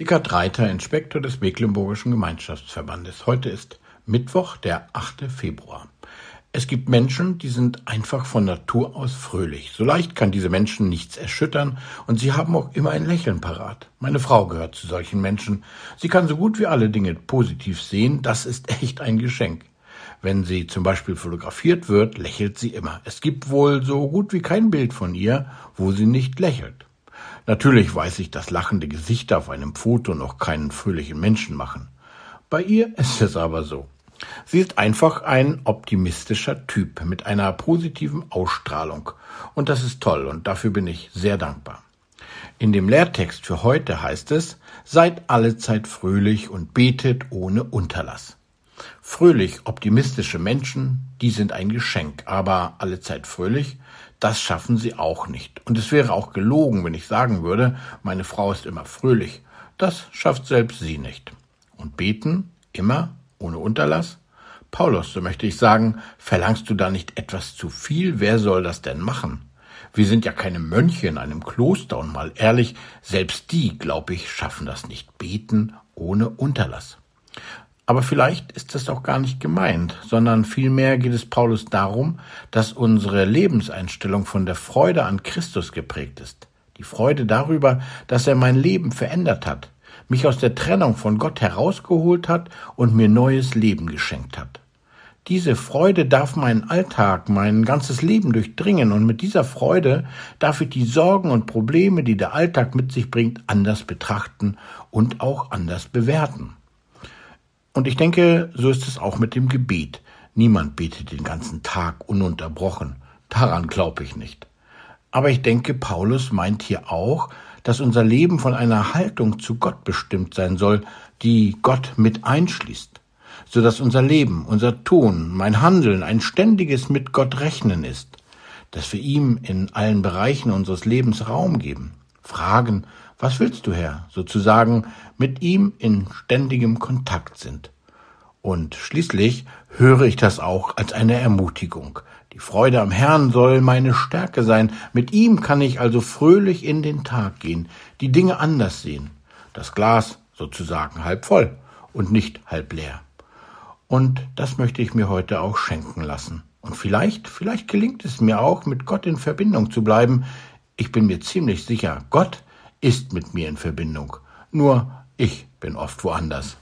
Dickert Reiter, Inspektor des Mecklenburgischen Gemeinschaftsverbandes. Heute ist Mittwoch, der 8. Februar. Es gibt Menschen, die sind einfach von Natur aus fröhlich. So leicht kann diese Menschen nichts erschüttern und sie haben auch immer ein Lächeln parat. Meine Frau gehört zu solchen Menschen. Sie kann so gut wie alle Dinge positiv sehen. Das ist echt ein Geschenk. Wenn sie zum Beispiel fotografiert wird, lächelt sie immer. Es gibt wohl so gut wie kein Bild von ihr, wo sie nicht lächelt. Natürlich weiß ich, dass lachende Gesichter auf einem Foto noch keinen fröhlichen Menschen machen. Bei ihr ist es aber so. Sie ist einfach ein optimistischer Typ mit einer positiven Ausstrahlung. Und das ist toll und dafür bin ich sehr dankbar. In dem Lehrtext für heute heißt es, seid allezeit fröhlich und betet ohne Unterlass. Fröhlich optimistische Menschen, die sind ein Geschenk, aber allezeit fröhlich, das schaffen sie auch nicht. Und es wäre auch gelogen, wenn ich sagen würde, meine Frau ist immer fröhlich. Das schafft selbst sie nicht. Und beten, immer, ohne Unterlass? Paulus, so möchte ich sagen, verlangst du da nicht etwas zu viel? Wer soll das denn machen? Wir sind ja keine Mönche in einem Kloster und mal ehrlich, selbst die, glaube ich, schaffen das nicht. Beten ohne Unterlass. Aber vielleicht ist das auch gar nicht gemeint, sondern vielmehr geht es Paulus darum, dass unsere Lebenseinstellung von der Freude an Christus geprägt ist. Die Freude darüber, dass er mein Leben verändert hat, mich aus der Trennung von Gott herausgeholt hat und mir neues Leben geschenkt hat. Diese Freude darf meinen Alltag, mein ganzes Leben durchdringen und mit dieser Freude darf ich die Sorgen und Probleme, die der Alltag mit sich bringt, anders betrachten und auch anders bewerten. Und ich denke, so ist es auch mit dem Gebet. Niemand betet den ganzen Tag ununterbrochen. Daran glaube ich nicht. Aber ich denke, Paulus meint hier auch, dass unser Leben von einer Haltung zu Gott bestimmt sein soll, die Gott mit einschließt, so dass unser Leben, unser Tun, mein Handeln ein ständiges mit Gott rechnen ist, dass wir ihm in allen Bereichen unseres Lebens Raum geben, fragen, was willst du, Herr? Sozusagen mit ihm in ständigem Kontakt sind. Und schließlich höre ich das auch als eine Ermutigung. Die Freude am Herrn soll meine Stärke sein. Mit ihm kann ich also fröhlich in den Tag gehen, die Dinge anders sehen. Das Glas sozusagen halb voll und nicht halb leer. Und das möchte ich mir heute auch schenken lassen. Und vielleicht, vielleicht gelingt es mir auch, mit Gott in Verbindung zu bleiben. Ich bin mir ziemlich sicher, Gott ist mit mir in Verbindung. Nur ich bin oft woanders.